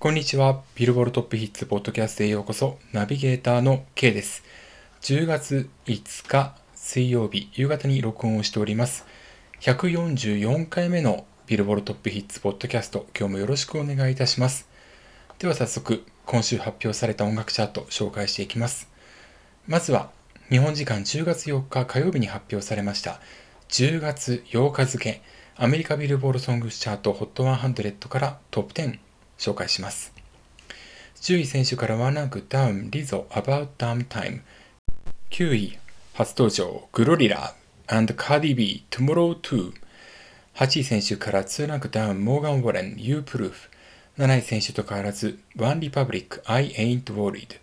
こんにちは。ビルボールトップヒッツポッドキャストへようこそ。ナビゲーターの K です。10月5日水曜日夕方に録音をしております。144回目のビルボールトップヒッツポッドキャスト。今日もよろしくお願いいたします。では早速、今週発表された音楽チャート紹介していきます。まずは、日本時間10月4日火曜日に発表されました。10月8日付、アメリカビルボールソングスチャート HOT100 からトップ10紹介します。10位先週からワンランクダウン、リゾ、About Damn Time。9位、初登場、グロリラ、and Cardi B、Tomorrow 2。8位先週から2ランクダウン、モーガン・ウォレン、You Proof。7位先週と変わらず、ワンリパブリック、I Ain't Worried。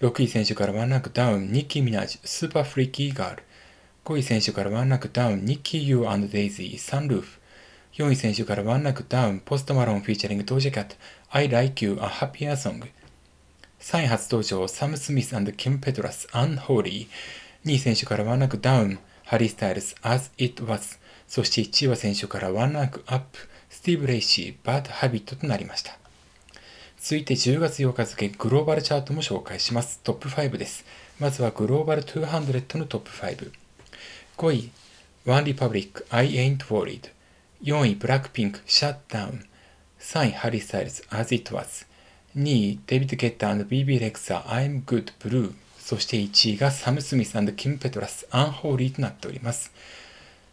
6位先週からワンランクダウン、ニッキー・ミナージュ、 Super Freaky Girl。5位先週からワンランクダウン、ニッキー・ユー、デイジー、 Sunroof。4位先週からワンランクダウン、ポスト・マローン featuring ドージャ・キャット、I Like You a Happier Song。3位初登場、サム・スミス、キム・ペトラス、Unholy。2位先週からワンランクダウン、ハリー・スタイルズ、As It Was。そして1位は先週からワンランクアップ、スティーブ・レイシー、Bad Habit となりました。続いて10月8日付グローバルチャートも紹介します。トップ5です。まずはグローバル200のトップ5。5位、One Republic, I Ain't Worried。4位、ブラックピンク、 Shut Down。3位、ハリー・スタイルズ、As It Was。2位、デビッド・ゲッタ & ビー ビー・レクサ、I'm Good Blue。そして1位がサム・スミス、キム・ペトラス、 Unholy となっております。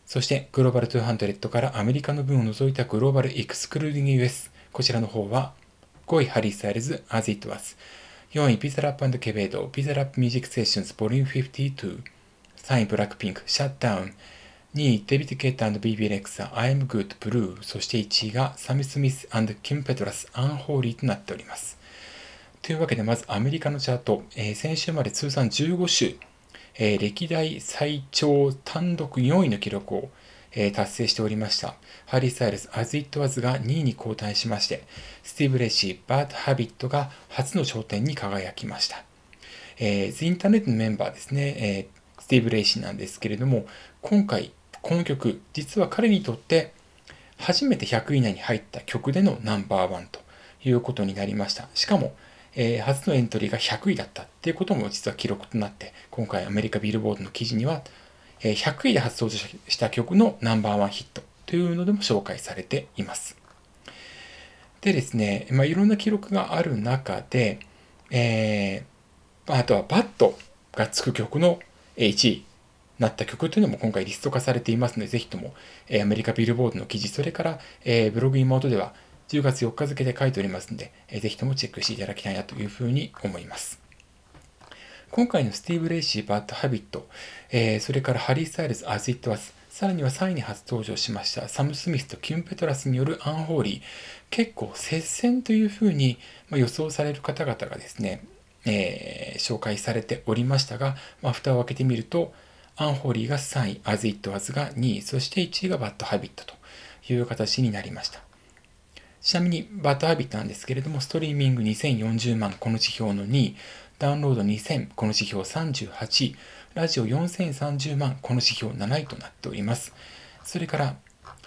そして、グローバル200からアメリカの分を除いたグローバルエクスクルーディング US。こちらの方は、5位、ハリー・スタイルズ、As It Was。4位、ピザラップケベード、ピザラップミュージックセッションズ、ボリューム52。3位、ブラックピンク、シャッタウン。2位、デビッド・ケイター &BB レクサー、I'm Good Blue。そして1位がサム・スミスキム・ペトラス、アンホーリーとなっております。というわけで、まずアメリカのチャート、えー、先週まで通算15週、えー、歴代最長単独4位の記録を、えー、達成しておりました。ハリー・スタイルズ、As It Was が2位に後退しまして、スティーブ・レイシー、Bad Habit が初の頂点に輝きました。えー、The Internet のメンバーですね、えー、スティーブ・レイシーなんですけれども、今回、この曲、実は彼にとって初めて100位以内に入った曲でのナンバーワンということになりました。しかも、えー、初のエントリーが100位だったっていうことも実は記録となって、今回アメリカビルボードの記事には、えー、100位で初登場した曲のナンバーワンヒットというのでも紹介されています。でですね、まあ、いろんな記録がある中で、えー、あとはバットがつく曲の1位なった曲というのも今回リスト化されていますので、ぜひとも、えアメリカビルボードの記事、それから、えブログ妹では10月4日付で書いておりますので、えぜひともチェックしていただきたいなというふうに思います。今回のスティーブ・レイシー、Bad Habit、え、それからハリー・スタイルズ、As It Was、さらには3位に初登場しましたサム・スミスとキム・ペトラスによる Unholy、結構接戦というふうに予想される方々がですね、えー、紹介されておりましたが、まあ、蓋を開けてみると、 Unholy が3位、 As It Was が2位、そして1位が Bad Habit という形になりました。ちなみに、 Bad Habit なんですけれども、ストリーミング2040万、この指標の2位、ダウンロード2000、この指標38位、ラジオ4030万、この指標7位となっております。それから、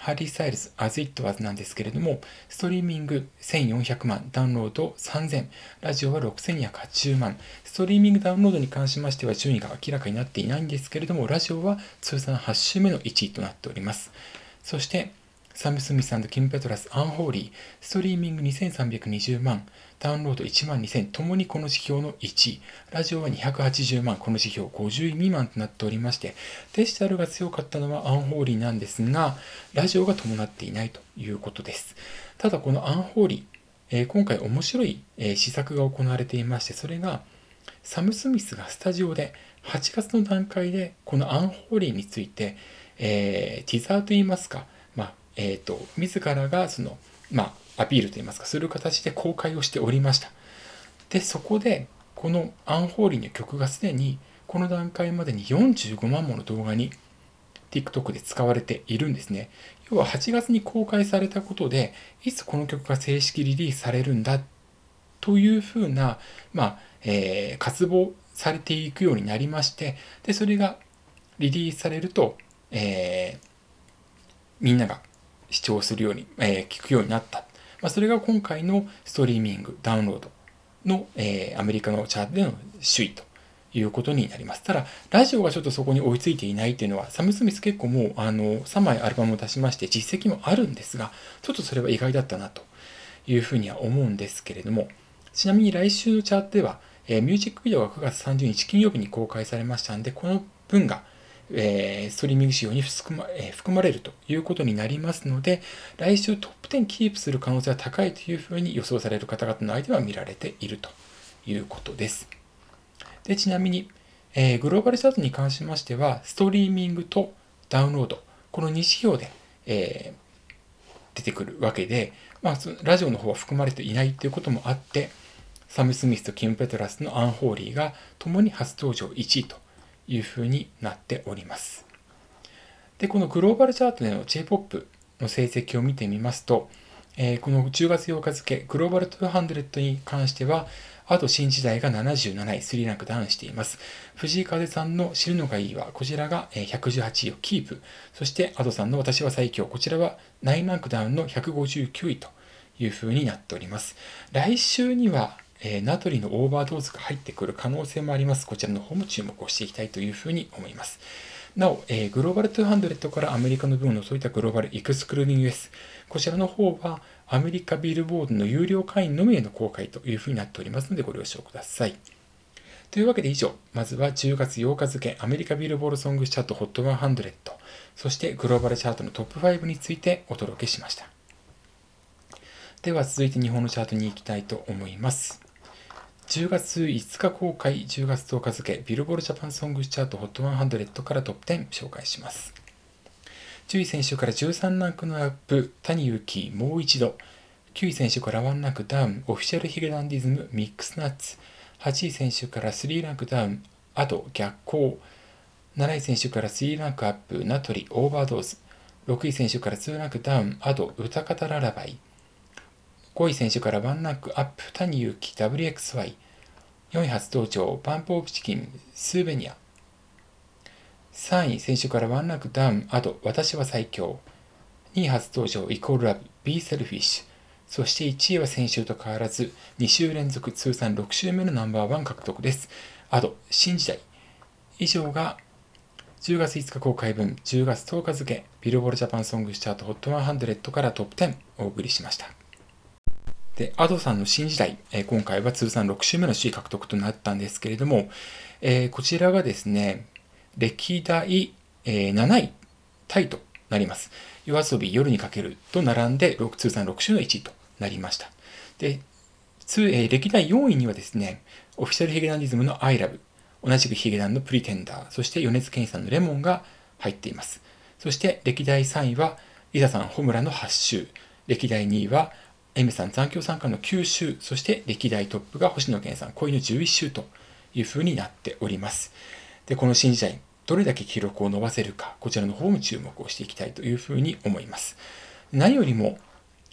ハリー・スタイルズ、As It Was なんですけれども、ストリーミング1400万、ダウンロード3000、ラジオは6280万、ストリーミングダウンロードに関しましては順位が明らかになっていないんですけれども、ラジオは通算8週目の1位となっております。そして、サム・スミスキム・ペトラス・アンホーリー、ストリーミング2320万、ダウンロード1万2000、ともにこの指標の1位、ラジオは280万、この指標50位未満となっておりまして、デジタルが強かったのはアンホーリーなんですが、ラジオが伴っていないということです。ただこのアンホーリー、えー、今回面白い、えー、施策が行われていまして、それが、サム・スミスがスタジオで8月の段階でこのアンホーリーについて、えー、ティザーといいますか、えっ、ー、と、自らがその、まあ、アピールといいますか、する形で公開をしておりました。で、そこで、このアンホーリーの曲がすでに、この段階までに45万もの動画に TikTok で使われているんですね。要は8月に公開されたことで、いつこの曲が正式リリースされるんだというふうな、まあ、えー、渇望されていくようになりまして、で、それがリリースされると、えー、みんなが視聴するように、えー、聞くようになった。まあ、それが今回のストリーミング、ダウンロードの、えー、アメリカのチャートでの首位ということになります。ただ、ラジオがちょっとそこに追いついていないというのは、サム・スミス結構もうあの3枚アルバムを出しまして実績もあるんですが、ちょっとそれは意外だったなというふうには思うんですけれども、ちなみに来週のチャートでは、えー、ミュージックビデオが9月30日金曜日に公開されましたんで、この分が、えー、ストリーミング仕様に含ま,、えー、含まれるということになりますので、来週トップ10キープする可能性は高いというふうに予想される方々の間では見られているということです。でちなみに、えー、グローバルチャートに関しましては、ストリーミングとダウンロード、この2指標で、えー、出てくるわけで、まあ、ラジオの方は含まれていないということもあって、サム・スミスとキム・ペトラスのアンホーリーが共に初登場1位というふうになっております。で、このグローバルチャートでの J-POP の成績を見てみますと、えー、この10月8日付、グローバル200に関しては、あと新時代が77位、3ランクダウンしています。藤井風さんの知るのがいいわ、こちらが118位をキープ。そして、アドさんの私は最強、こちらは9ランクダウンの159位という風になっております。来週には、えー、ナトリの Overdose が入ってくる可能性もあります。こちらの方も注目をしていきたいというふうに思います。なお、えー、グローバル200からアメリカの分を除いたグローバルエクスクルーディング US。こちらの方はアメリカビルボードの有料会員のみへの公開というふうになっておりますのでご了承ください。というわけで以上、まずは10月8日付アメリカビルボードソングチャート HOT100、そしてグローバルチャートのトップ5についてお届けしました。では続いて日本のチャートに行きたいと思います。10月5日公開、10月10日付、ビルボールジャパンソングチャート HOT100 からトップ10紹介します。10位選手から13ランクのアップ、谷幸、もう一度。9位選手から1ランクダウン、オフィシャルヒゲダンディズム、ミックスナッツ。8位選手から3ランクダウン、アド、逆行。7位先週から3ランクアップ、ナトリ、 Overdose。6位先週から2ランクダウン、アド、ウタカタララバイ。5位先週から1ランクアップ、 Tani Yuuki、W/X/Y。4位初登場、バンプオブチキン、 Souvenir。3位先週から1ランクダウン、アド、私は最強。2位初登場、イコールラブ、 Be Selfish。そして1位は先週と変わらず、2週連続通算6週目のナンバーワン獲得です。あと、新時代。以上が10月5日公開分、10月10日付、ビルボールジャパンソングスチャート HOT100 からトップ10お送りしました。で、アドさんの新時代、え、今回は通算6週目の首位獲得となったんですけれども、え、こちらがですね、歴代、え、7位タイとなります。夜遊び夜にかけると並んで通算6週の1位となりました。で、通え、歴代4位にはですね、オフィシャルヒゲダンディズムの I love、同じくヒゲダンのプリテンダー、そして米津玄師さんのレモンが入っています。そして歴代3位は、リザさんホムラの8週、歴代2位は M さん残響参加の9週、そして歴代トップが星野源さん恋の11週という風になっております。で、この新時代、どれだけ記録を伸ばせるか、こちらの方も注目をしていきたいというふうに思います。何よりも、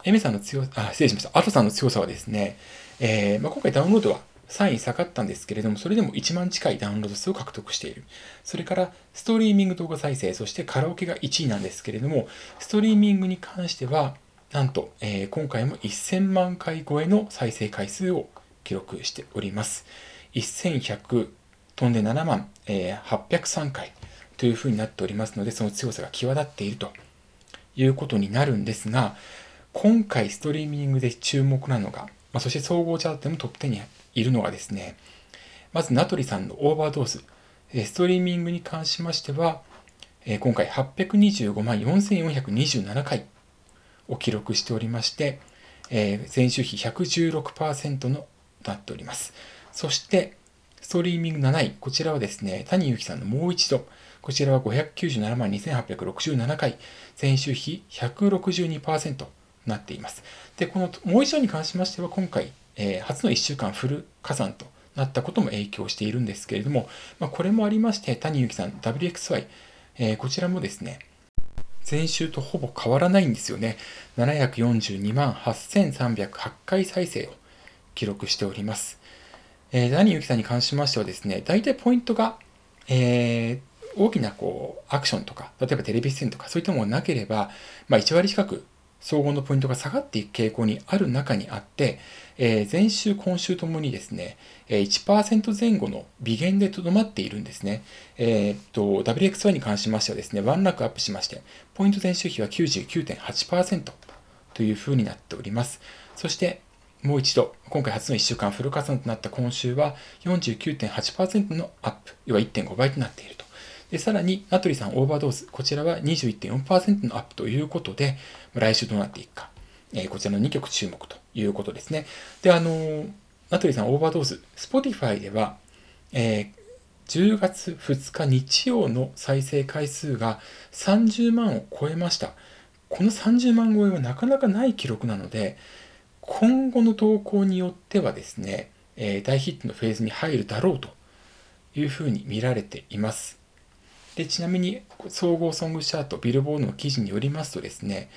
エメさんの強さ、あ、失礼しました。アトさんの強さはですね、えーまあ、今回ダウンロードは3位下がったんですけれども、それでも1万近いダウンロード数を獲得している。それから、ストリーミング動画再生、そしてカラオケが1位なんですけれども、ストリーミングに関しては、なんと、えー、今回も1000万回超えの再生回数を記録しております。1100飛んで7万、えー、803回というふうになっておりますので、その強さが際立っているということになるんですが、今回ストリーミングで注目なのが、まあ、そして総合チャートでもトップ10にいるのがですね、まず、ナトリさんの Overdose。ストリーミングに関しましては、今回825万4427回を記録しておりまして、えー、前週比116%のなっております。そして、ストリーミング7位、こちらはですね、谷幸さんのもう一度、こちらは597万2867回、前週比162%となっています。で、このもう一度に関しましては、今回、えー、初の1週間フル加算となったことも影響しているんですけれども、まあ、これもありまして、谷幸さん WXY、えー、こちらもですね、前週とほぼ変わらないんですよね。742万8308回再生を記録しております。えー、ダニユキさんに関しましてはですね、大体ポイントが、えー、大きなこうアクションとか、例えばテレビ出演とか、そういったものがなければ、まあ、1割近く総合のポイントが下がっていく傾向にある中にあって、えー、前週、今週ともにですね、1%前後の微減でとどまっているんですね。えー、WXY に関しましてはですね、ワンランクアップしまして、ポイント前週比は99.8%というふうになっております。そして、もう一度、今回初の1週間フル加算となった今週は49.8%のアップ、要は1.5倍となっている。で、さらに、ナトリさん Overdose、こちらは21.4%のアップということで、来週どうなっていくか、えー、こちらの2曲注目ということですね。で、あのー、ナトリさん Overdose、Spotify では、えー、10月2日日曜の再生回数が30万を超えました。この30万超えはなかなかない記録なので、今後の投稿によってはですね、えー、大ヒットのフェーズに入るだろうというふうに見られています。でちなみに総合ソングチャートビルボードの記事によりますとですね、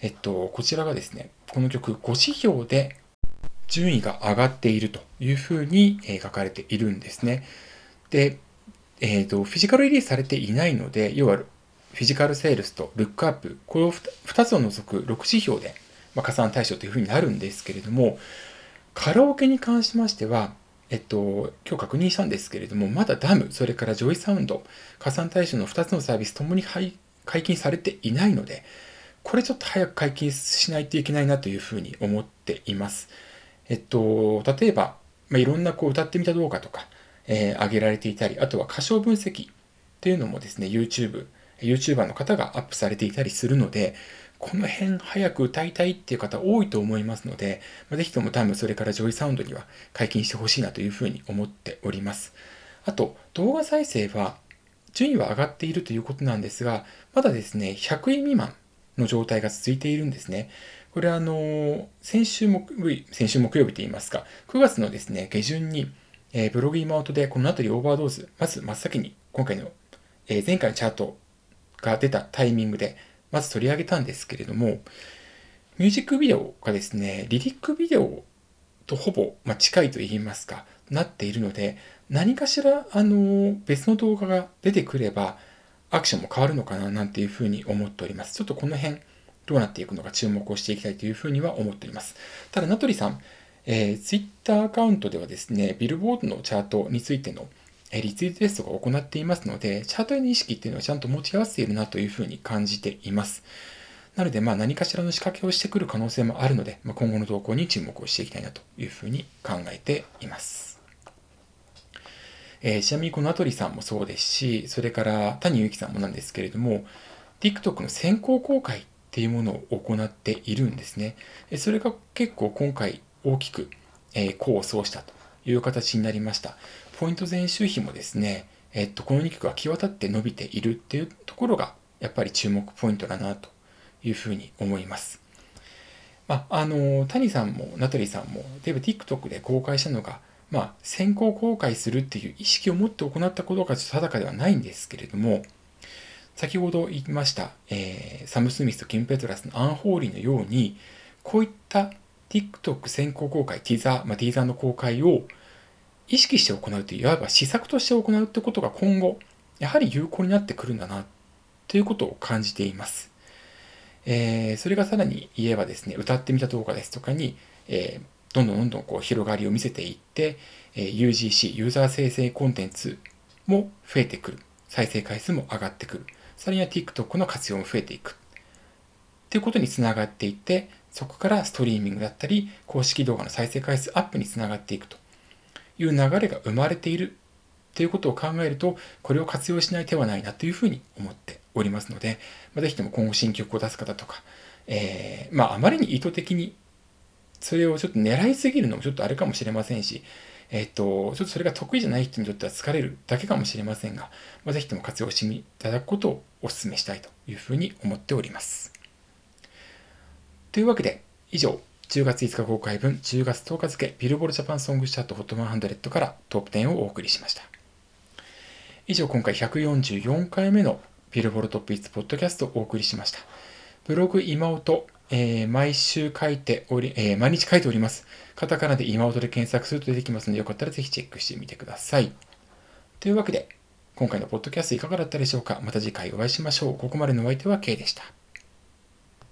えっと、こちらがですね、この曲5指標で順位が上がっているというふうに書かれているんですね。で、えっ、と、フィジカルリリースされていないので、要はフィジカルセールスとルックアップ、この2つを除く6指標で、まあ、加算対象というふうになるんですけれども、カラオケに関しましては、えっと、今日確認したんですけれども、まだ DAM、それからジョイサウンド、加算対象の2つのサービスともに解禁されていないので、これちょっと早く解禁しないといけないなというふうに思っています。えっと、例えば、まあ、いろんなこう歌ってみた動画とか、えー、上げられていたり、あとは歌唱分析っていうのもですね、YouTube、YouTuber の方がアップされていたりするので、この辺早く歌いたいっていう方多いと思いますので、まあ、ぜひとも DAM、それからジョイサウンドには解禁してほしいなというふうに思っております。あと、動画再生は順位は上がっているということなんですが、まだですね、100位未満の状態が続いているんですね。これはあの、先週木曜日、先週木曜日といいますか、9月のですね、下旬に、えー、ブログ今音でこの辺りオーバードーズ、まず真っ先に今回の、えー、前回のチャートが出たタイミングで、まず取り上げたんですけれども、ミュージックビデオがですね、リリックビデオとほぼ、ま近いと言いますか、なっているので、何かしら、あの、別の動画が出てくれば、アクションも変わるのかな、なんていうふうに思っております。ちょっとこの辺、どうなっていくのか注目をしていきたいというふうには思っております。ただ、名取さん、えー、ツイッターアカウントではですね、ビルボードのチャートについてのリツイートテストが行っていますので、チャートへの意識っていうのはちゃんと持ち合わせているなというふうに感じています。なので、まあ何かしらの仕掛けをしてくる可能性もあるので、まあ、今後の動向に注目をしていきたいなというふうに考えています。えー、ちなみにこのアトリさんもそうですし、それから谷由紀さんもなんですけれども、TikTok の先行公開っていうものを行っているんですね。それが結構今回大きく、えー、功を奏したという形になりました。ポイント前週比もですね、えっと、この2曲が際立って伸びているっていうところが、やっぱり注目ポイントだなというふうに思います。まあ、あの、谷さんもナタリさんも、例えば TikTok で公開したのが、まあ、先行公開するっていう意識を持って行ったことがちょっと定かではないんですけれども、先ほど言いました、えー、サム・スミスとキム・ペトラスのアンホーリーのように、こういった TikTok 先行公開、ティーザー、まあ、ティーザーの公開を意識して行うという、いわば施策として行うってことが今後、やはり有効になってくるんだな、ということを感じています。えー、それがさらに言えばですね、歌ってみた動画ですとかに、えー、どんどんどんどんこう広がりを見せていって、えー、UGC、ユーザー生成コンテンツも増えてくる。再生回数も上がってくる。さらには TikTok の活用も増えていく。っていうことにつながっていって、そこからストリーミングだったり、公式動画の再生回数アップにつながっていくと。いう流れが生まれているということを考えると、これを活用しない手はないなというふうに思っておりますので、まあ、ぜひとも今後新曲を出す方とか、えー、まあ、あまりに意図的にそれをちょっと狙いすぎるのもちょっとあれかもしれませんし、えっ、と、ちょっとそれが得意じゃない人にとっては疲れるだけかもしれませんが、まあ、ぜひとも活用していただくことをお勧めしたいというふうに思っております。というわけで、以上、10月5日公開分、10月10日付、ビルボールジャパンソングチャート HOT100 からトップ10をお送りしました。以上、今回144回目のビルボールトップ1ポッドキャストをお送りしました。ブログ今音、えー、毎週書いており、えー、毎日書いております。カタカナで今音で検索すると出てきますので、よかったらぜひチェックしてみてください。というわけで、今回のポッドキャストいかがだったでしょうかまた次回お会いしましょう。ここまでのお相手は K でした。